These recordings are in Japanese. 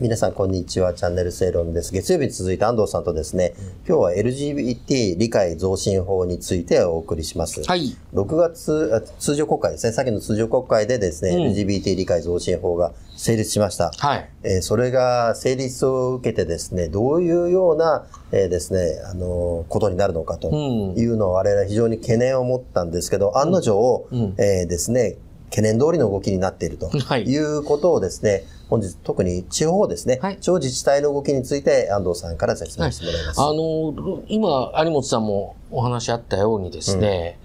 皆さん、こんにちは。チャンネル正論です。月曜日に続いて安藤さんとですね、今日は LGBT 理解増進法についてお送りします。はい。6月、あ通常国会ですね、先の通常国会でですね、うん LGBT 理解増進法が成立しました。はい。えーそれが成立を受けてですね、どういうような、えーですね、あのーことになるのかとうんいうのを我々は非常に懸念を持ったんですけど、案の定、うんえーですね、懸念通りの動きになっていると はいいうことをですね、本日特に地方ですね、はい地方自治体の動きについて安藤さんから説明してもらいます。あの、今、有本さんもお話あったようにですね、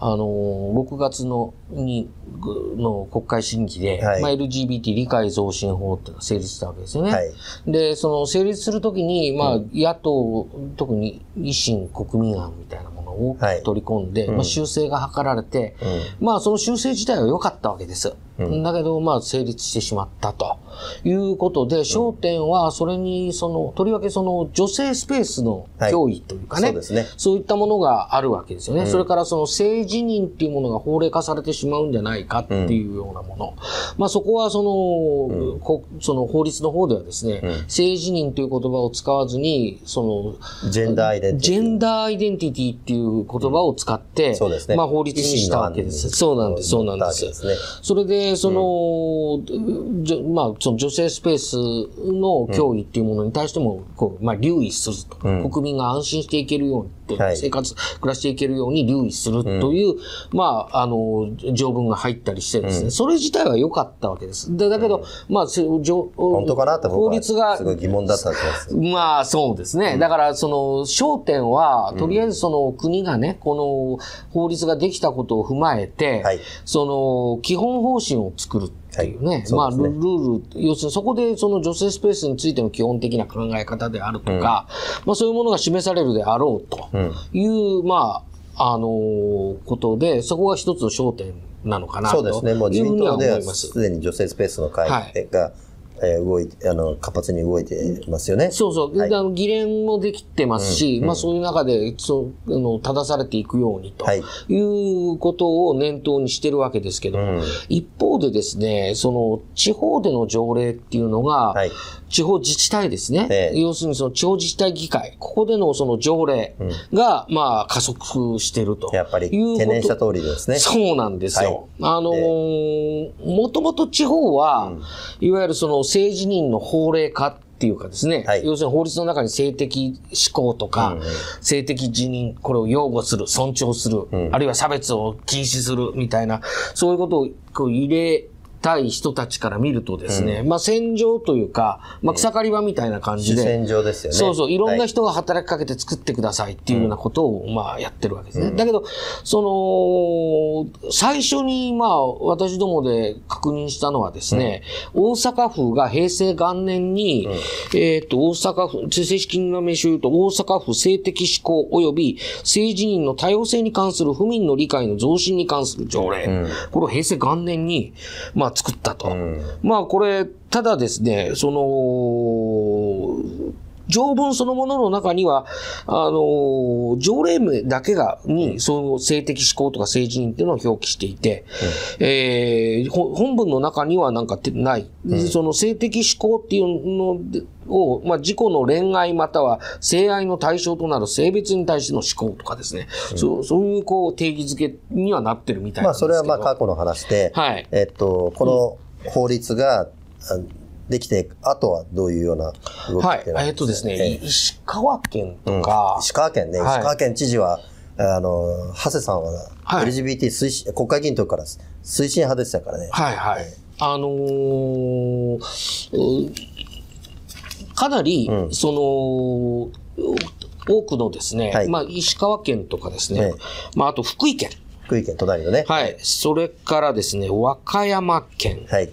あの、6月の、に、ぐの国会審議で、はいまあ、LGBT 理解増進法っていうのが成立したわけですよね。はい。で、その成立するときに、まあ、野党、特に維新国民案みたいなをはい。取り込んで、うん。まあ、修正が図られて、うん。まあ、その修正自体は良かったわけです。うんだけど、まあ、成立してしまったということで、焦点は、それに、その、とりわけその、女性スペースの脅威というかね、そうですね。そういったものがあるわけですよね。うんそれからその性自認っていうものが法令化されてしまうんじゃないかっていうようなもの。まあそこはその、こその法律の方ではですね、うん性自認という言葉を使わずに、その、ジェンダーアイデンティティ。ジェンダーアイデンティティっていう言葉を使って、そうですね。まあ法律にしたわけです。そうなんです、そうなんです。ですね。それで、その、じょまあ、その女性スペースの脅威っていうものに対しても、こう、まあ、留意すると。うん。国民が安心していけるように生活、暮らしていけるように留意するという、まあ、あの、条文が入ったりしてですね、それ自体は良かったわけです。でだけど、まあ、本当かなって法律がすごい疑問だったんです。まあそうですね。だからその焦点は、とりあえずその国がね、この法律ができたことを踏まえて、はい。その基本方針を作るっていうね、はいまあねルール、要するにそこでその女性スペースについての基本的な考え方であるとか、まあそういうものが示されるであろうとうん。いう、まあ、あのことで、そこが一つの焦点なのかなとそうですね。もう自民党では思います。すでに女性スペースの会はいが、えー動いて、あの、活発に動いてますよね。そうそう。はいであの議連もできてますし、うんまあそういう中で、そう、あの、正されていくようにとはいいうことを念頭にしてるわけですけど、うん一方でですね、その地方での条例っていうのが、はい。地方自治体ですね。ええ要するにその地方自治体議会、ここでのその条例が、まあ加速してると。やっぱり懸念した通りですね。そうなんですよ。あのーもともと地方は、いわゆるその性自認の法令化っていうかですね、はい。要するに法律の中に性的思考とか、うんうん。性的自認、これを擁護する、尊重する、うん。あるいは差別を禁止するみたいな、そういうことをこう入れたい人たちから見るとですね、まあ戦場というか、まあ草刈り場みたいな感じで、主戦場ですよね。そうそう、いろんなはい。人が働きかけて作ってくださいっていうようなことを、まあ、やってるわけですね。だけど、その、最初に、まあ、私どもで確認したのはですね、大阪府が平成元年に、えっ、と、大阪府、正式な名称を言うと、大阪府性的指向及び性自認の多様性に関する府民の理解の増進に関する条例。んこれを平成元年に、まあ、作ったと。んまあこれ、ただですね、その、条文そのものの中には、あの、条例名だけが、に、その性的思考とか性自認っていうのを表記していて、えーほ本文の中にはなんかてない。その性的思考っていうのでを、まあ、自己の恋愛または性愛の対象となる性別に対しての思考とかですね、そうそういうこう定義づけにはなってるみたいまあ、なんですけど。それはまあ過去の話で、はい。えっと、この法律があできて、あとはどういうような動きはいっていうの。は？えっとですね、ええ。石川県うん。とか、石川県ね、はい。石川県知事は、あの、長谷さんは、はい。LGBT 推進、国会議員の時から推進派でしたからね。はいはい。あのーうかなり、うん。その、多くのですね、はい。まあ、石川県とかですね、ええ。まあ、あと福井県、福井県隣のね。はい、それからですね、和歌山県、はい。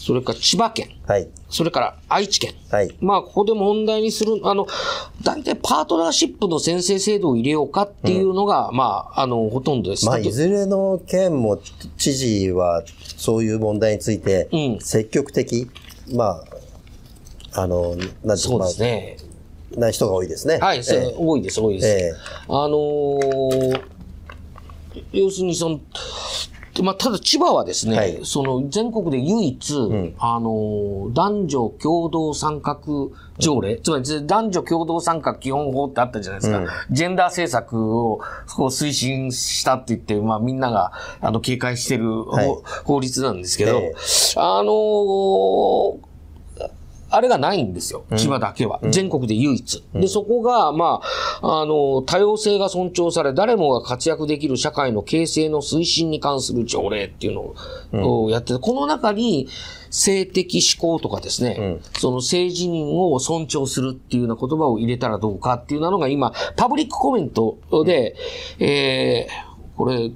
それから千葉県、はい。それから愛知県。はい。まあ、ここで問題にする、あの、大体パートナーシップの先生制度を入れようかっていうのが、まあ、あの、ほとんどです。まあ、いずれの県も知事はそういう問題についてうん積極的、まあ、あの、なんていそうですね。まあな人が多いですね。はい、ええ多いです、多いです。ええあのー要するにその、まあ、ただ千葉はですね、はい。その全国で唯一、ん。あの、男女共同参画条例、つまり男女共同参画基本法ってあったじゃないですか。うん。ジェンダー政策をこう推進したって言って、まあみんながあの警戒してる、はい。法法律なんですけど、ええ。あのーあれがないんですよ。千葉だけは。全国で唯一。で、そこが、まあ、あの、多様性が尊重され、誰もが活躍できる社会の形成の推進に関する条例っていうのをやってて、この中に性的指向とかですね、その性自認を尊重するっていうような言葉を入れたらどうかっていうのが今、パブリックコメントで、えーこれ、えっ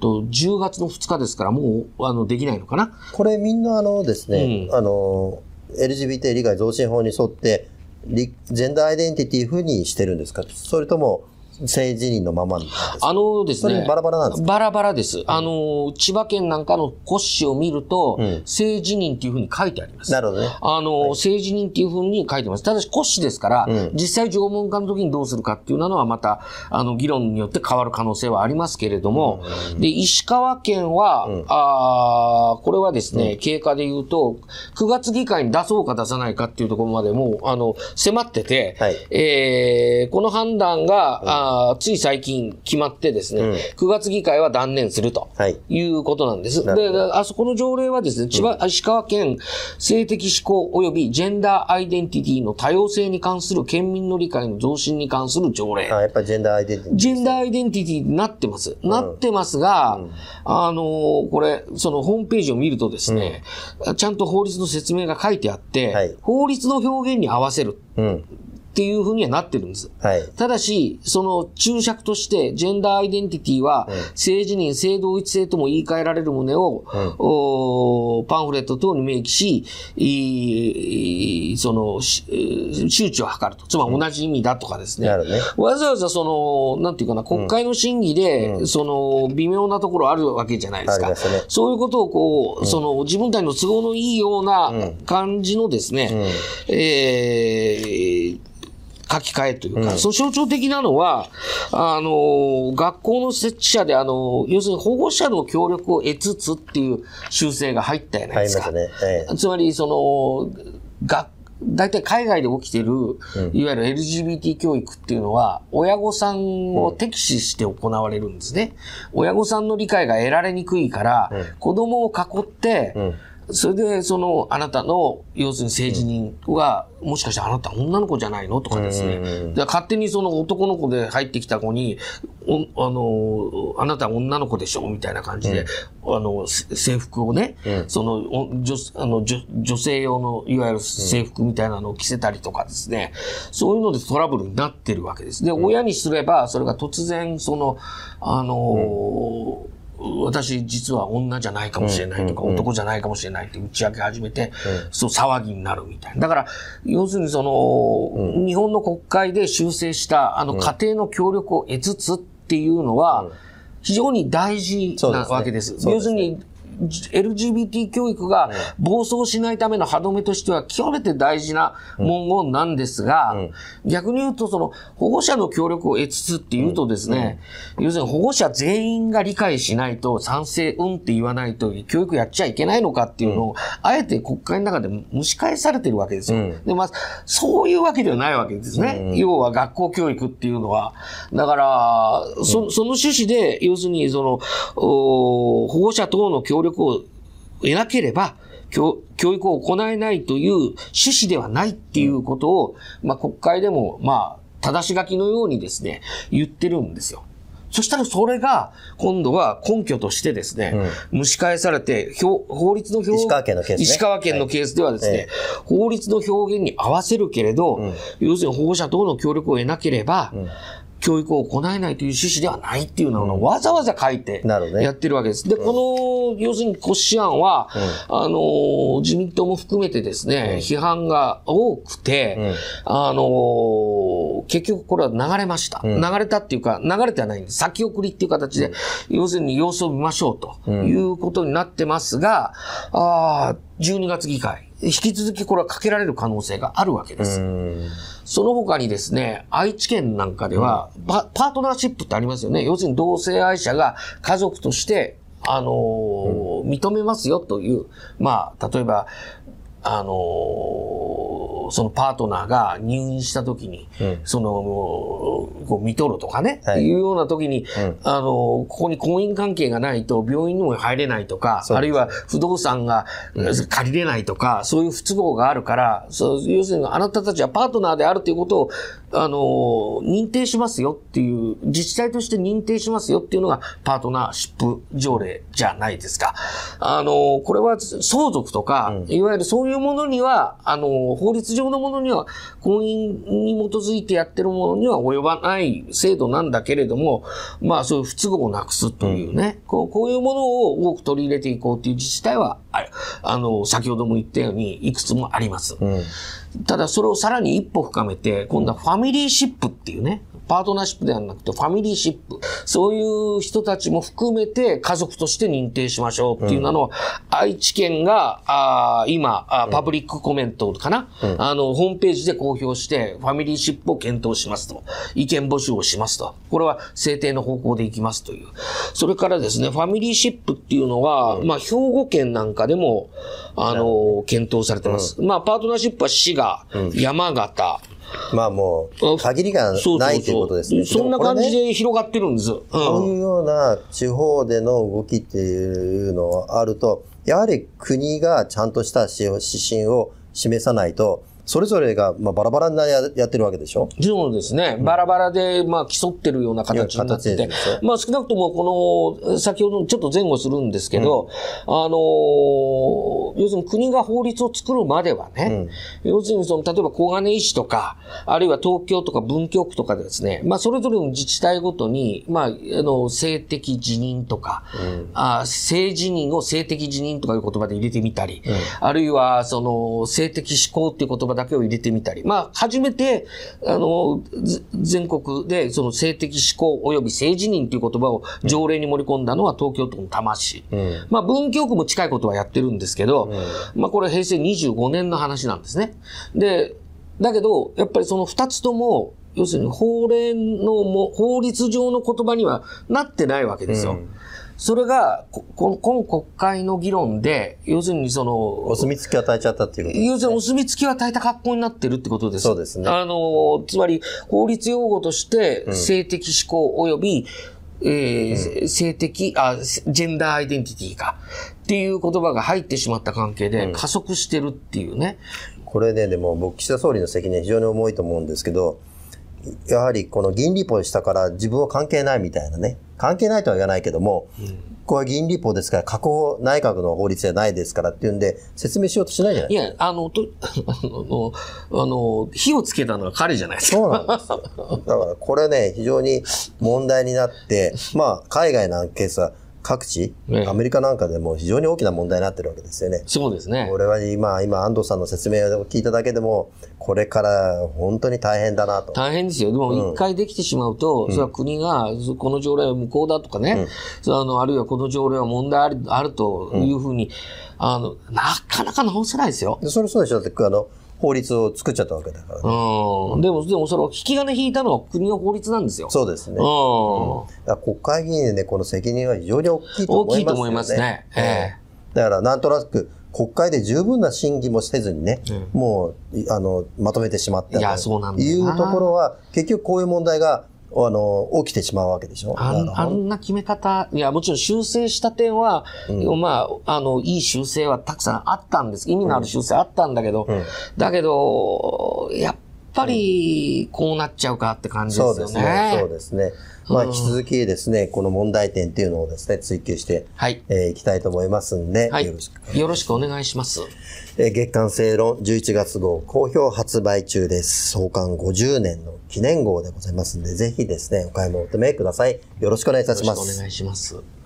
と、10月の2日ですから、もう、あの、できないのかな？これみんなあのですね、うん。あの、LGBT 理解増進法に沿って、ジェンダーアイデンティティ風にしてるんですか？それとも、性自認のままなんです。かあのですね。バラバラなんですバラバラです。あの、千葉県なんかの骨子を見ると、ん。性自認っていうふうに書いてあります。なるほどね。あの、性自認っていうふうに書いてます。ただし骨子ですから、うん。実際縄文化の時にどうするかっていうのはまた、あの、議論によって変わる可能性はありますけれども、で、石川県は、あーこれはですね、経過で言うと、9月議会に出そうか出さないかっていうところまでもう、あの、迫ってて、はい。えーこの判断が、あーつい最近決まってですね、うん9月議会は断念すると。はい。いうことなんです。で、あそこの条例はですね、千葉、石川県性的指向及びジェンダーアイデンティティの多様性に関する県民の理解の増進に関する条例。あやっぱりジェンダーアイデンティティ。ジェンダーアイデンティティになってます。なってますが、あのーこれ、そのホームページを見るとですね、ちゃんと法律の説明が書いてあって、はい法律の表現に合わせるうん。っていうふうにはなってるんです。はい。ただし、その注釈として、ジェンダーアイデンティティは、性自認、性同一性とも言い換えられる旨を、おーパンフレット等に明記し、その、し周知を図ると。つまり同じ意味だとかですね。なるほどねわざわざその、なんていうかな、国会の審議で、その、微妙なところあるわけじゃないですか。すねそういうことをこう、その、自分たちの都合のいいような感じのですね、えー書き換えというか、その象徴的なのは、あの、学校の設置者で、あの、要するに保護者の協力を得つつっていう修正が入ったじゃないですか。ね。ええつまり、その、が、大体海外で起きてる、いわゆる LGBT 教育っていうのは、親御さんを敵視して行われるんですね。親御さんの理解が得られにくいから、子供を囲って、それで、その、あなたの、要するに性自認は、もしかしてあなた女の子じゃないのとかですね。で勝手にその男の子で入ってきた子に、おあの、あなたは女の子でしょみたいな感じで、あの、せ制服をね、その、お女あの女女性用の、いわゆる制服みたいなのを着せたりとかですね、そういうのでトラブルになってるわけです。で、親にすれば、それが突然、その、あの、私実は女じゃないかもしれないとか、男じゃないかもしれないって打ち明け始めて、そう騒ぎになるみたいな。だから、要するにその、日本の国会で修正した、あの、家庭の協力を得つつっていうのは、非常に大事なわけです。要するに、LGBT 教育が暴走しないための歯止めとしては極めて大事な文言なんですが、逆に言うとその保護者の協力を得つつっていうとですね、要するに保護者全員が理解しないと賛成うんって言わないと教育やっちゃいけないのかっていうのを、あえて国会の中で蒸し返されてるわけですよ。で、まあ、そういうわけではないわけですね。要は学校教育っていうのは。だから、そその趣旨で、要するにその、お保護者等の協力を得なければ、教教育を行えないという趣旨ではないっていうことを、まあ国会でも、まあ、正し書きのようにですね、言ってるんですよ。そしたらそれが、今度は根拠としてですね、蒸し返されて、表法律の表石川県のケースね。石川県のケースではですね、法律の表現に合わせるけれど、要するに保護者等の協力を得なければ、教育を行えないという趣旨ではないっていうのをわざわざ書いてなるほどね。やってるわけです。で、この、要するに骨子案は、あの、自民党も含めてですね、批判が多くて、あの、結局これは流れました。流れたっていうか、流れてはないんです。先送りっていう形で、要するに様子を見ましょうということになってますが、あー12月議会、引き続きこれはかけられる可能性があるわけです。その他にですね、愛知県なんかでは、パパートナーシップってありますよね。要するに同性愛者が家族として、あのー認めますよという、まあ、例えば、あのーそのパートナーが入院した時に、うん。その、こう見とるとかね、はい。い、うような時に、ん。あのーここに婚姻関係がないと病院にも入れないとか、あるいは不動産が借りれないとか、そういう不都合があるから、そう要するにあなたたちはパートナーであるということを、あのー認定しますよっていう、自治体として認定しますよっていうのがパートナーシップ条例じゃないですか。あのーこれは相続とか、いわゆるそういうものには、あのー法律上のものには、婚姻に基づいてやってるものには及ばない制度なんだけれども、まあそういう不都合をなくすというね、こうこういうものを多く取り入れていこうという自治体は、ああの、先ほども言ったように、いくつもあります。うん。ただそれをさらに一歩深めて、今度はファミリーシップっていうね、パートナーシップではなくてファミリーシップ。そういう人たちも含めて家族として認定しましょうっていうのを、愛知県が、あー今あーパブリックコメントかな、あの、ホームページで公表して、ファミリーシップを検討しますと。意見募集をしますと。これは制定の方向でいきますという。それからですね、ファミリーシップっていうのは、まあ、兵庫県なんかでも、あの、検討されてます。まあ、パートナーシップは滋賀、山形、まあもう、限りがないということですね。そんな感じで広がってるんです。うんこういうような地方での動きっていうのがあると、やはり国がちゃんとした指針を示さないと、それぞれがまあバラバラになややってるわけでしょ？そうですね。バラバラで、まあ、競ってるような形になってて。まあ、少なくとも、この、先ほどちょっと前後するんですけど、あのー要するに国が法律を作るまではね、要するにその、例えば小金井市とか、あるいは東京とか文京区とかでですね、まあ、それぞれの自治体ごとに、まあ、あの、性的辞任とか、あ性自認を性的辞任とかいう言葉で入れてみたり、あるいは、その、性的思考っていう言葉だけを入れてみたり、まあ、初めて、あの、ず全国で、その性的思考及び性自認という言葉を条例に盛り込んだのは東京都の多摩市。まあ、文京区も近いことはやってるんですけど、まあ、これ平成25年の話なんですね。で、だけど、やっぱりその二つとも、要するに法令のも、法律上の言葉にはなってないわけですよ。それが、ここ今国会の議論で、要するにその、お墨付きを与えちゃったっていうね要するにお墨付きを与えた格好になってるってことです。そうですねあの、つまり、法律用語として、性的思考及び、えー性的あ、ジェンダーアイデンティティか。っていう言葉が入ってしまった関係で加速してるっていうね。これね、でも僕、岸田総理の責任は非常に重いと思うんですけど、やはりこの議員立法したから自分は関係ないみたいなね、関係ないとは言わないけども、これは議員立法ですから、過去内閣の法律じゃないですからっていうんで、説明しようとしないじゃないいや、あの、と、あの、あの、火をつけたのは彼じゃないですか。そうなんですよ。だからこれね、非常に問題になって、まあ、海外のケースは各地、ええアメリカなんかでも非常に大きな問題になってるわけですよね。そうですねこ。れは今、今、安藤さんの説明を聞いただけでも、これから本当に大変だなと。大変ですよ。でも、一回できてしまうと、それは国が、この条例は無効だとかね、それはあの、あるいはこの条例は問題あるあるというふうに、あの、なかなか直せないですよ。でそれそうでしょだって、あの、法律を作っちゃったわけだから、ねうん。でも、でもそれを引き金引いたのは国の法律なんですよ。そうですね。うん。国会議員でね、この責任は非常に大きいと思いますよね。大きいと思いますねええだから、なんとなく、国会で十分な審議もせずにね、もう、いあの、まとめてしまったいやそうなんだいうところは、結局こういう問題が、あの、起きてしまうわけでしょ？あんな決め方、いや、もちろん修正した点は、まあ、あの、いい修正はたくさんあったんです。意味のある修正あったんだけど、だけど、やっぱり、こうなっちゃうかって感じでそうすよね。ですね。そうですね。まあ、引き続きですね、この問題点っていうのをですね、追求して、はい。えーいきたいと思いますんで、はい。よろしく。よろしくお願いします。えー月刊正論11月号好評発売中です。創刊50年の記念号でございますんで、ぜひですね、お買い求めください。よろしくお願いいたしますよろしくお。願いします。